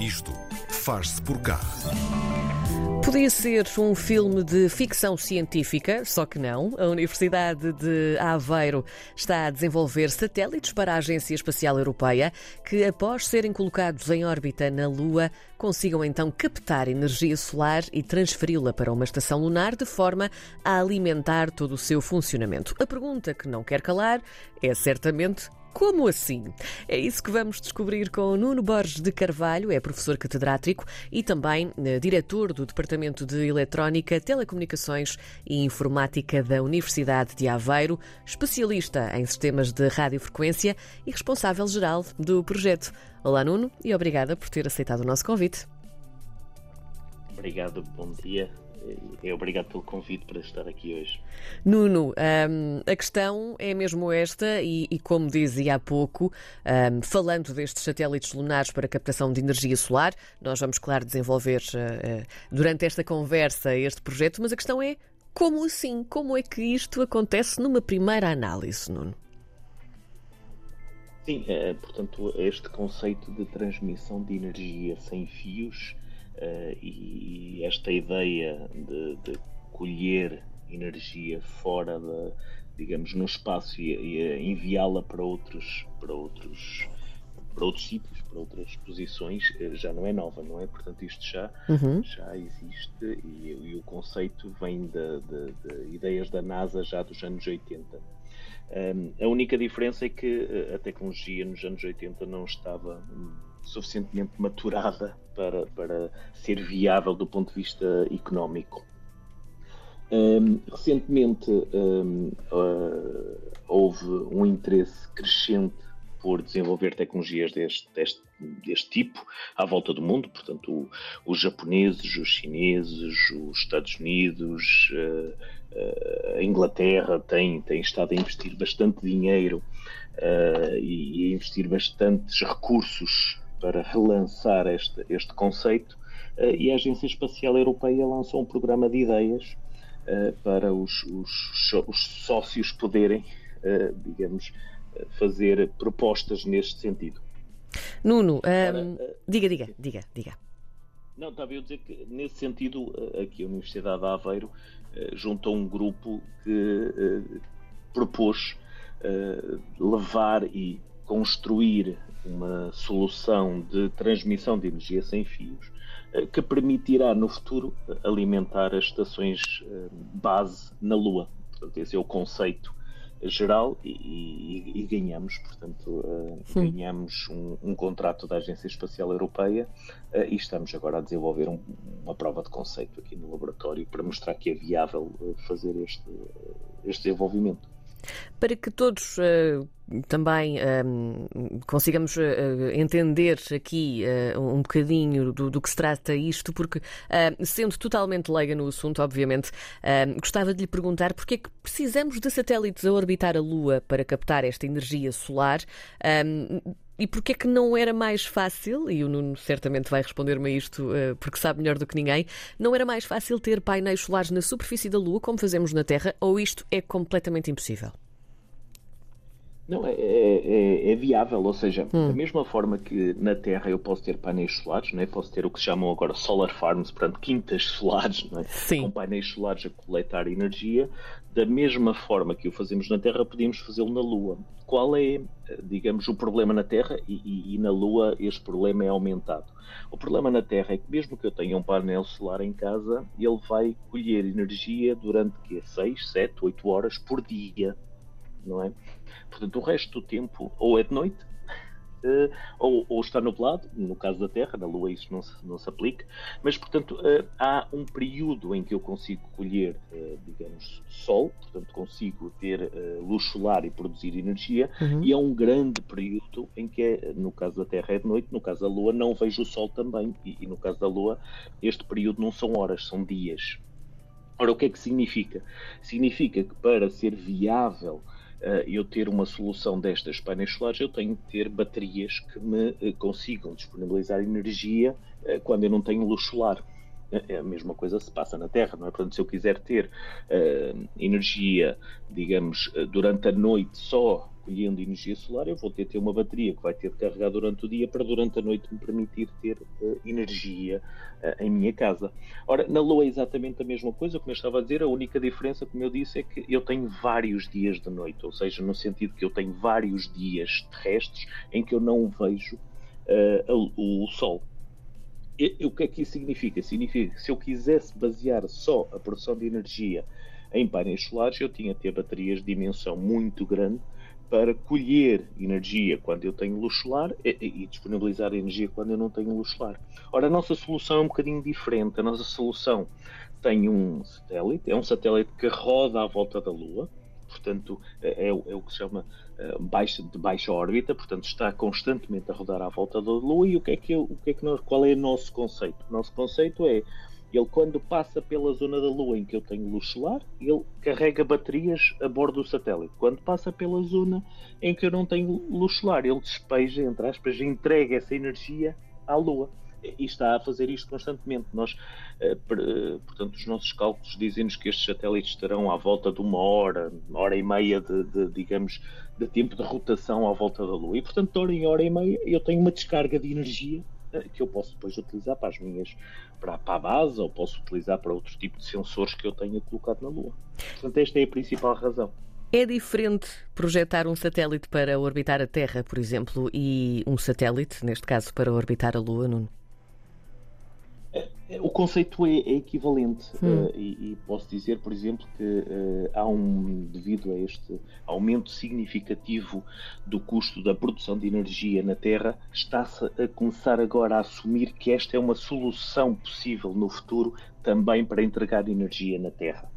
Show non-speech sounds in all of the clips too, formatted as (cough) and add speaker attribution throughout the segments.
Speaker 1: Isto faz-se por cá.
Speaker 2: Podia ser um filme de ficção científica, só que não. A Universidade de Aveiro está a desenvolver satélites para a Agência Espacial Europeia que, após serem colocados em órbita na Lua, consigam então captar energia solar e transferi-la para uma estação lunar de forma a alimentar todo o seu funcionamento. A pergunta que não quer calar é certamente como assim? É isso que vamos descobrir com Nuno Borges de Carvalho, é professor catedrático e também eh, diretor do Departamento de Eletrónica, Telecomunicações e Informática da Universidade de Aveiro, especialista em sistemas de radiofrequência e responsável geral do projeto. Olá, Nuno, e obrigada por ter aceitado o nosso convite.
Speaker 3: Obrigado, bom dia e obrigado pelo convite para estar aqui hoje.
Speaker 2: Nuno, um, a questão é mesmo esta, e, e como dizia há pouco, um, falando destes satélites lunares para captação de energia solar, nós vamos, claro, desenvolver uh, uh, durante esta conversa este projeto, mas a questão é como assim? Como é que isto acontece numa primeira análise, Nuno?
Speaker 3: Sim, é, portanto, este conceito de transmissão de energia sem fios Uh, e esta ideia de, de, colher energia fora da, digamos, no espaço e, e enviá-la para outros, para outros para outros sítios, para outras posições, eh, já não é nova, não é? Portanto, isto já, uhum. já existe e, e, o conceito vem de, de, de, ideias da NASA já dos anos 80. Um, a única diferença é que eh, a tecnologia nos anos 80 não estava suficientemente maturada para, para ser viável do ponto de vista económico. Um, recentemente um, uh, houve um interesse crescente por desenvolver tecnologias deste, deste, deste tipo à volta do mundo, portanto, o, os japoneses, os chineses, os Estados Unidos, uh, uh, a Inglaterra têm, têm estado a investir bastante dinheiro uh, e a investir bastantes recursos para relançar este, este conceito uh, e a Agência Espacial Europeia lançou um programa de ideias uh, para os, os, os, sócios poderem, uh, digamos, fazer propostas neste sentido.
Speaker 2: Nuno, um, diga, diga, diga, diga.
Speaker 3: Não, estava eu a dizer que, nesse sentido, aqui a Universidade de Aveiro juntou um grupo que propôs levar e construir uma solução de transmissão de energia sem fios eh, que permitirá no futuro alimentar as estações eh, base na Lua. Portanto, esse é o conceito geral e, e, e ganhamos, portanto, uh, ganhamos um, um, contrato da Agência Espacial Europeia e estamos agora a desenvolver um, uma prova de conceito aqui no laboratório para mostrar que é viável fazer este, este desenvolvimento.
Speaker 2: Para que todos uh, também uh, consigamos uh, entender aqui um bocadinho do, do, que se trata isto, porque, sendo totalmente leiga no assunto, obviamente, gostava de lhe perguntar porque é que precisamos de satélites a orbitar a Lua para captar esta energia solar. E porquê é que não era mais fácil, e o Nuno certamente vai responder-me a isto porque sabe melhor do que ninguém, não era mais fácil ter painéis solares na superfície da Lua, como fazemos na Terra, ou isto é completamente impossível?
Speaker 3: Não, é, é, é, viável, ou seja, hum. da mesma forma que na Terra eu posso ter painéis solares, não é? posso ter o que se chamam agora solar farms, portanto, quintas solares, não é? Sim. com painéis solares a coletar energia, da mesma forma que o fazemos na Terra, podíamos fazê-lo na Lua. Qual é, digamos, o problema na Terra e, e, e, na Lua este problema é aumentado? O problema na Terra é que mesmo que eu tenha um painel solar em casa, ele vai colher energia durante que 6, 7, 8 horas por dia não é? Portanto, o resto do tempo ou é de noite uh, ou, ou, está nublado, no caso da Terra, na Lua isso não se, não se aplica, mas, portanto, uh, há um período em que eu consigo colher, uh, digamos, sol, portanto, consigo ter luz solar e produzir energia, uhum. e há um grande período em que, é, no caso da Terra, é de noite, no caso da Lua, não vejo o sol também, e, e no caso da Lua, este período não são horas, são dias. Ora, o que é que significa? Significa que para ser viável eu ter uma solução destas painéis solares, eu tenho que ter baterias que me uh, consigam disponibilizar energia uh, quando eu não tenho luz solar. É a mesma coisa se passa na Terra, não é? Portanto, se eu quiser ter energia, digamos, durante a noite só recolhendo energia solar, eu vou ter, ter uma bateria que vai ter de carregar durante o dia para durante a noite me permitir ter uh, energia uh, em minha casa. Ora, na Lua é exatamente a mesma coisa, como eu estava a dizer, a única diferença, como eu disse, é que eu tenho vários dias de noite, ou seja, no sentido que eu tenho vários dias terrestres em que eu não vejo uh, o, o Sol. E, o que é que isso significa? Significa que se eu quisesse basear só a produção de energia em painéis solares, eu tinha de ter baterias de dimensão muito grande para colher energia quando eu tenho luz solar e, e, disponibilizar energia quando eu não tenho luz solar. Ora, a nossa solução é um bocadinho diferente. A nossa solução tem um satélite, é um satélite que roda à volta da Lua, portanto, é, é, o é que se chama uh, baixa, de baixa órbita, portanto, está constantemente a rodar à volta da Lua. E o que é que, o que, é que nós, qual é o nosso conceito? O nosso conceito é ele, quando passa pela zona da Lua em que eu tenho luz solar, ele carrega baterias a bordo do satélite. Quando passa pela zona em que eu não tenho luz solar, ele despeja, entre aspas, entrega essa energia à Lua. E está a fazer isto constantemente. Nós, eh, portanto, os nossos cálculos dizem-nos que estes satélites estarão à volta de uma hora, uma hora e meia de, de, digamos, de tempo de rotação à volta da Lua. E, portanto, de hora em hora e meia, eu tenho uma descarga de energia eh, que eu posso depois utilizar para as minhas para, para a base ou posso utilizar para outros tipos de sensores que eu tenha colocado na Lua. Portanto, esta é a principal razão.
Speaker 2: É diferente projetar um satélite para orbitar a Terra, por exemplo, e um satélite, neste caso, para orbitar a Lua, Nuno?
Speaker 3: O conceito é, é equivalente hum. uh, e, e, posso dizer, por exemplo, que uh, há um, devido a este aumento significativo do custo da produção de energia na Terra, está-se a começar agora a assumir que esta é uma solução possível no futuro também para entregar energia na Terra.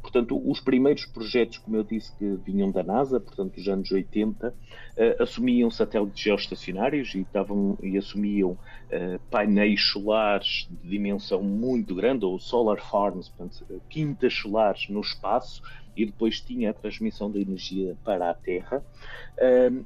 Speaker 3: Portanto, os primeiros projetos, como eu disse, que vinham da NASA, portanto, dos anos 80, uh, eh, assumiam satélites geoestacionários e, estavam, e assumiam uh, painéis solares de dimensão muito grande, ou solar farms, portanto, quintas solares no espaço, e depois tinha a transmissão da energia para a Terra.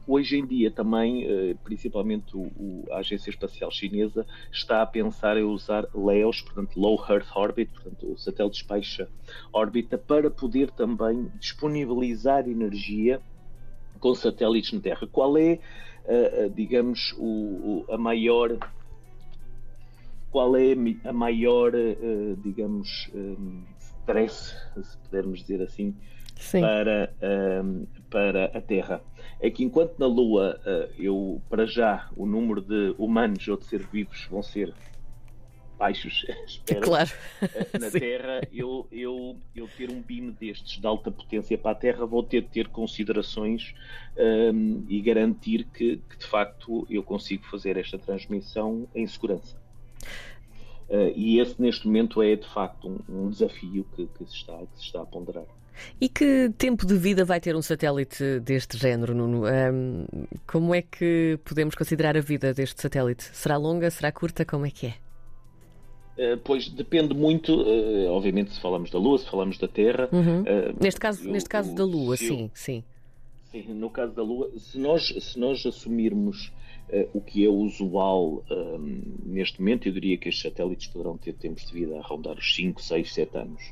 Speaker 3: Hoje em dia também, uh, principalmente o, o, a Agência Espacial Chinesa está a pensar em usar LEOs, portanto Low Earth Orbit, portanto satélites baixa órbita, para poder também disponibilizar energia com satélites na Terra. Qual é, uh, digamos, o, a maior qual é a maior, digamos, stress, se pudermos dizer assim, para, um, para a Terra. É que enquanto na Lua uh, eu, para já, o número de humanos ou de seres vivos vão ser baixos, (laughs) espero.
Speaker 2: Claro.
Speaker 3: Uh, na (laughs) Terra, eu, eu, eu ter um beam destes de alta potência para a Terra, vou ter de ter considerações um, e garantir que, que, de facto, eu consigo fazer esta transmissão em segurança. Uh, e esse, neste momento, é de facto um, um desafio que, que, se está, que se está a ponderar.
Speaker 2: E que tempo de vida vai ter um satélite deste género, Nuno? Um, como é que podemos considerar a vida deste satélite? Será longa? Será curta? Como é que é?
Speaker 3: Uh, pois depende muito, uh, obviamente, se falamos da Lua, se falamos da Terra.
Speaker 2: Uhum. neste caso, eu, neste caso da Lua, sim, eu, sim.
Speaker 3: Sim, no caso da Lua, se nós, se nós assumirmos Uh, o que é usual um, ehm, neste momento, eu diria que estes satélites poderão ter tempos de vida a rondar os 5, 6, 7 anos.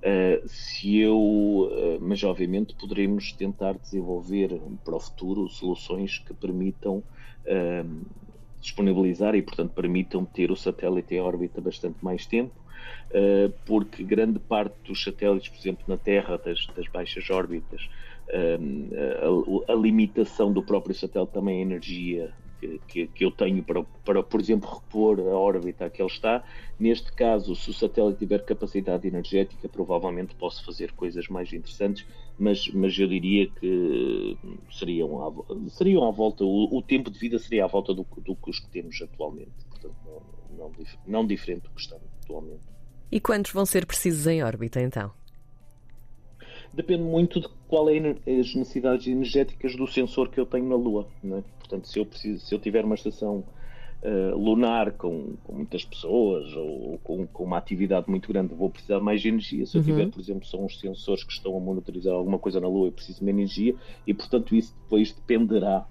Speaker 3: Uh, se eu, uh, mas obviamente poderemos tentar desenvolver para o futuro soluções que permitam ehm, disponibilizar e, portanto, permitam ter o satélite em órbita bastante mais tempo, porque grande parte dos satélites, por exemplo, na Terra, das, das baixas órbitas, ehm, a, a, limitação do próprio satélite também é energia que, que, eu tenho para, para, por exemplo, repor a órbita a que ele está. Neste caso, se o satélite tiver capacidade energética, provavelmente posso fazer coisas mais interessantes, mas, mas eu diria que seriam à, seriam à volta, o, o tempo de vida seria à volta do, do que os que temos atualmente, portanto, não, não, não diferente do que estamos atualmente.
Speaker 2: E quantos vão ser precisos em órbita então?
Speaker 3: Depende muito de qual é as necessidades energéticas do sensor que eu tenho na Lua. É? Portanto, se eu, preciso, se eu tiver uma estação uh, lunar com, com, muitas pessoas ou com, com, uma atividade muito grande, vou precisar de mais energia. Se eu tiver, uhum. por exemplo, são os sensores que estão a monitorizar alguma coisa na Lua, eu preciso de energia e, portanto, isso depois dependerá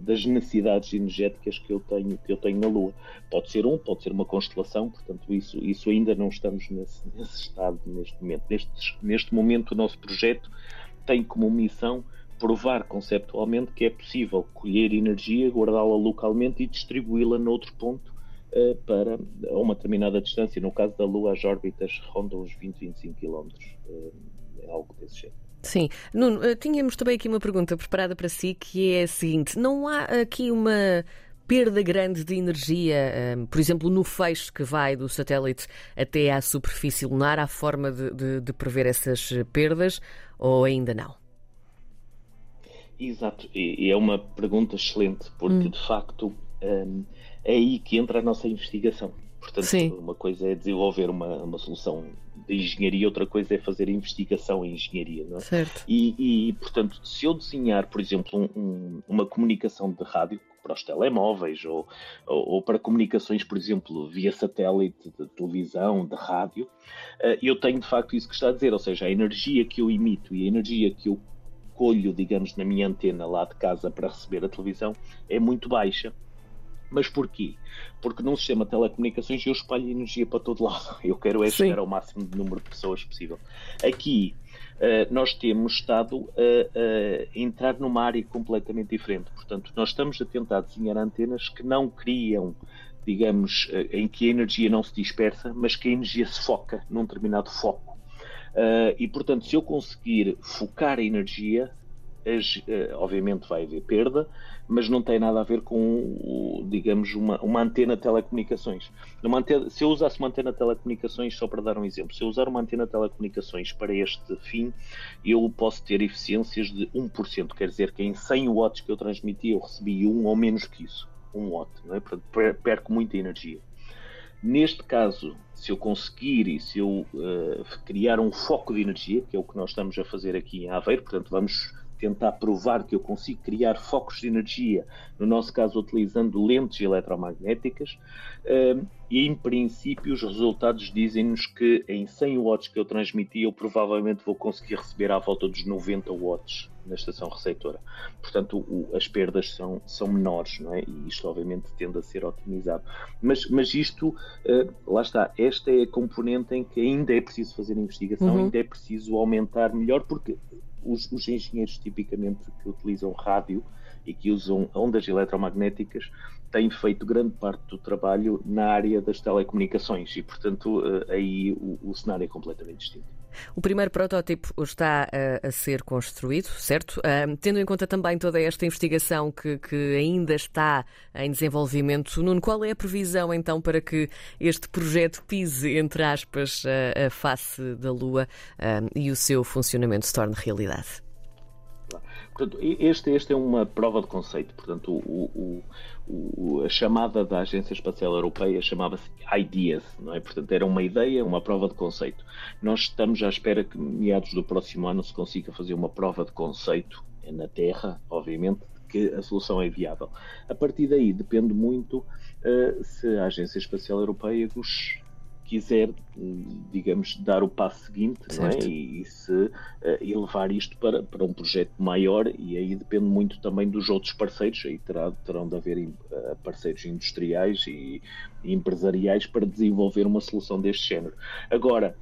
Speaker 3: das necessidades energéticas que eu tenho que eu tenho na Lua. Pode ser um, pode ser uma constelação, portanto, isso, isso ainda não estamos nesse, nesse estado neste momento. Neste, neste momento, o nosso projeto tem como missão provar conceptualmente que é possível colher energia, guardá-la localmente e distribuí-la noutro ponto uh, para a uma determinada distância. No caso da Lua, as órbitas rondam os 20, 25 km. Uh, algo desse jeito.
Speaker 2: Sim. Nuno, tínhamos também aqui uma pergunta preparada para si que é a seguinte: não há aqui uma perda grande de energia, um, por exemplo, no feixe que vai do satélite até à superfície lunar, há forma de, de, de prever essas perdas ou ainda não?
Speaker 3: Exato, e é uma pergunta excelente, porque hum. de facto um, é aí que entra a nossa investigação. Portanto, Sim. uma coisa é desenvolver uma, uma solução de engenharia, outra coisa é fazer investigação em engenharia. Não é?
Speaker 2: Certo.
Speaker 3: E, e, portanto, se eu desenhar, por exemplo, um, uma comunicação de rádio para os telemóveis ou, ou, ou, para comunicações, por exemplo, via satélite, de televisão, de rádio, eh, eu tenho de facto isso que está a dizer, ou seja, a energia que eu emito e a energia que eu colho, digamos, na minha antena lá de casa para receber a televisão é muito baixa. Mas porquê? Porque num sistema de telecomunicações eu espalho energia para todo lado. (laughs) Eu quero é chegar ao máximo de número de pessoas possível. Aqui uh, nós temos estado a, a, entrar numa área completamente diferente. Portanto, nós estamos a tentar desenhar antenas que não criam, digamos, uh, em que a energia não se dispersa, mas que a energia se foca num determinado foco. Uh, e portanto, se eu conseguir focar a energia, as, obviamente vai haver perda, mas não tem nada a ver com, digamos, uma, uma antena telecomunicações. Antena, se eu usasse uma antena telecomunicações, só para dar um exemplo, se eu usar uma antena telecomunicações para este fim, eu posso ter eficiências de 1%, quer dizer que em 100 watts que eu transmiti, eu recebi 1 ou menos que isso, 1 watt, não é? Portanto, perco muita energia. Neste caso, se eu conseguir e se eu uh, criar um foco de energia, que é o que nós estamos a fazer aqui em Aveiro, portanto, vamos tentar provar que eu consigo criar focos de energia, no nosso caso utilizando lentes eletromagnéticas, hum, e em princípio os resultados dizem-nos que em 100 watts que eu transmiti, eu provavelmente vou conseguir receber à volta dos 90 watts na estação receptora. Portanto, o, as perdas são, são menores, não é? E isto, obviamente, tende a ser otimizado. Mas, mas isto, uh, lá está, esta é a componente em que ainda é preciso fazer investigação, uhum. ainda é preciso aumentar melhor, porque os, os engenheiros tipicamente que utilizam rádio e que usam ondas eletromagnéticas têm feito grande parte do trabalho na área das telecomunicações e, portanto, eh, aí o, o cenário é completamente distinto.
Speaker 2: O primeiro protótipo está a, a ser construído, certo? Tendo em conta também toda esta investigação que, que, ainda está em desenvolvimento, Nuno, qual é a previsão então para que este projeto pise, entre aspas, a, a face da Lua e o seu funcionamento se torne realidade?
Speaker 3: Portanto, este, este é uma prova de conceito. Portanto, o, o, o, a chamada da Agência Espacial Europeia chamava-se IDEAS, não é? Portanto, era uma ideia, uma prova de conceito. Nós estamos à espera que, meados do próximo ano, se consiga fazer uma prova de conceito na Terra, obviamente, que a solução é viável. A partir daí depende muito uh, se a Agência Espacial Europeia nos quiser, digamos, dar o passo seguinte é? e, e, se uh, elevar isto para, para um projeto maior, e aí depende muito também dos outros parceiros, aí terá, terão de haver uh, parceiros industriais e, e empresariais para desenvolver uma solução deste género. Agora,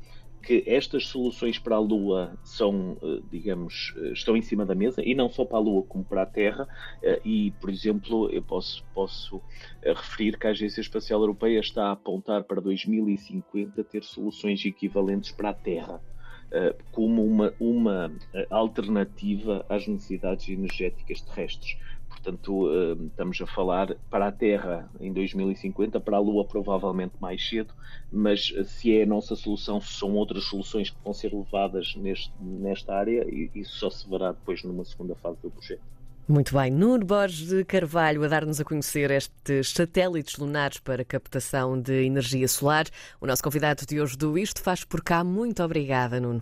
Speaker 3: que estas soluções para a Lua são, eh, digamos, eh, estão em cima da mesa e não só para a Lua como para a Terra. Eh, e, por exemplo, eu posso, posso referir que a Agência Espacial Europeia está a apontar para 2050 ter soluções equivalentes para a Terra. Como uma, uma alternativa às necessidades energéticas terrestres. Portanto, hum, estamos a falar para a Terra em 2050, para a Lua provavelmente mais cedo, mas se é a nossa solução, se são outras soluções que vão ser levadas neste, nesta área, isso só se verá depois numa segunda fase do projeto.
Speaker 2: Muito bem. Nuno Borges de Carvalho a dar-nos a conhecer estes satélites lunares para captação de energia solar. O nosso convidado de hoje do Isto faz por cá. Muito obrigada, Nuno.